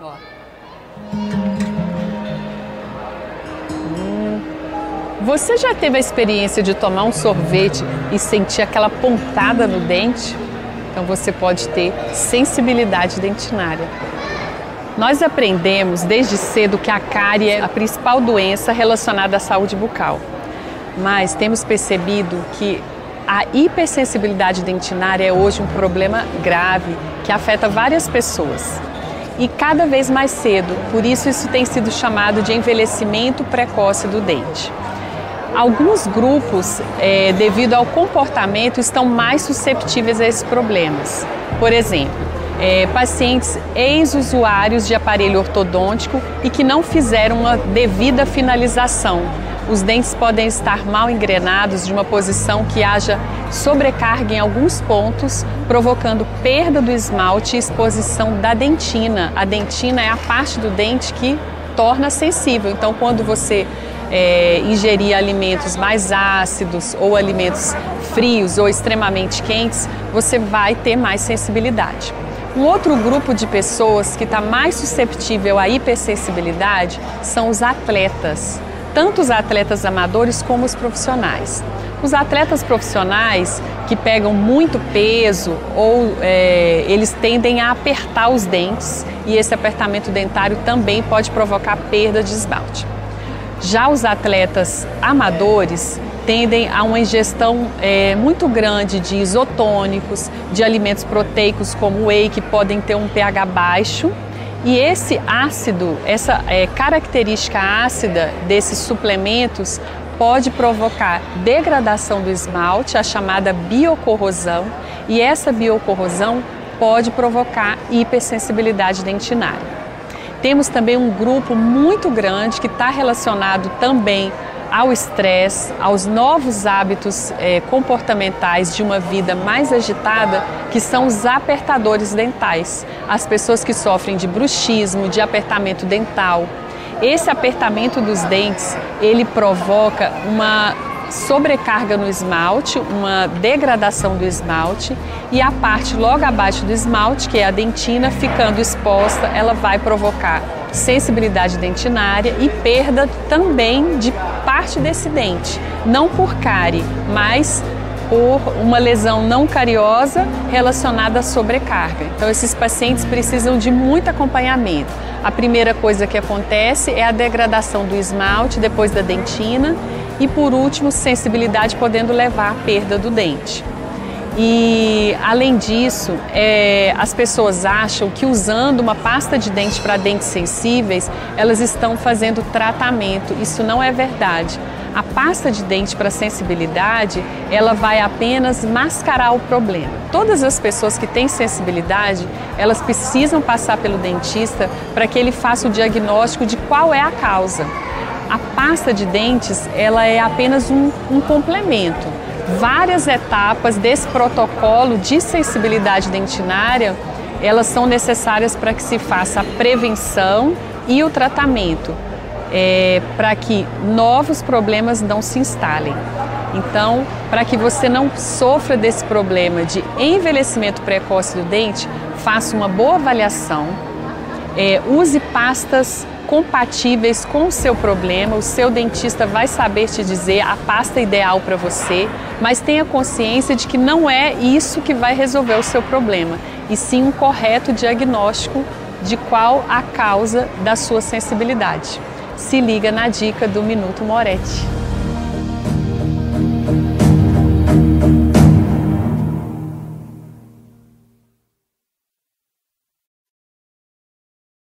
Ó. Você já teve a experiência de tomar um sorvete e sentir aquela pontada no dente? Então você pode ter sensibilidade dentinária. Nós aprendemos desde cedo que a cárie é a principal doença relacionada à saúde bucal. Mas temos percebido que a hipersensibilidade dentinária é hoje um problema grave que afeta várias pessoas e cada vez mais cedo, por isso isso tem sido chamado de envelhecimento precoce do dente. Alguns grupos, é, devido ao comportamento, estão mais susceptíveis a esses problemas. Por exemplo, é, pacientes ex-usuários de aparelho ortodôntico e que não fizeram uma devida finalização. Os dentes podem estar mal engrenados de uma posição que haja sobrecarga em alguns pontos, provocando perda do esmalte e exposição da dentina. A dentina é a parte do dente que torna sensível. Então, quando você é, ingerir alimentos mais ácidos ou alimentos frios ou extremamente quentes, você vai ter mais sensibilidade. Um outro grupo de pessoas que está mais susceptível à hipersensibilidade são os atletas, tanto os atletas amadores como os profissionais. Os atletas profissionais que pegam muito peso ou é, eles tendem a apertar os dentes e esse apertamento dentário também pode provocar perda de esmalte. Já os atletas amadores tendem a uma ingestão é, muito grande de isotônicos, de alimentos proteicos como whey, que podem ter um pH baixo. E esse ácido, essa é, característica ácida desses suplementos pode provocar degradação do esmalte, a chamada biocorrosão, e essa biocorrosão pode provocar hipersensibilidade dentinária. Temos também um grupo muito grande que está relacionado também ao estresse, aos novos hábitos eh, comportamentais de uma vida mais agitada, que são os apertadores dentais. As pessoas que sofrem de bruxismo, de apertamento dental. Esse apertamento dos dentes, ele provoca uma sobrecarga no esmalte, uma degradação do esmalte e a parte logo abaixo do esmalte, que é a dentina, ficando exposta, ela vai provocar sensibilidade dentinária e perda também de parte desse dente, não por cárie, mas por uma lesão não cariosa relacionada à sobrecarga. Então, esses pacientes precisam de muito acompanhamento. A primeira coisa que acontece é a degradação do esmalte depois da dentina e por último, sensibilidade podendo levar à perda do dente. E além disso, é, as pessoas acham que usando uma pasta de dente para dentes sensíveis, elas estão fazendo tratamento. Isso não é verdade. A pasta de dente para sensibilidade, ela vai apenas mascarar o problema. Todas as pessoas que têm sensibilidade, elas precisam passar pelo dentista para que ele faça o diagnóstico de qual é a causa. A pasta de dentes ela é apenas um, um complemento. Várias etapas desse protocolo de sensibilidade dentinária elas são necessárias para que se faça a prevenção e o tratamento, é, para que novos problemas não se instalem. Então, para que você não sofra desse problema de envelhecimento precoce do dente, faça uma boa avaliação, é, use pastas compatíveis com o seu problema. O seu dentista vai saber te dizer a pasta ideal para você, mas tenha consciência de que não é isso que vai resolver o seu problema, e sim um correto diagnóstico de qual a causa da sua sensibilidade. Se liga na dica do Minuto Moretti.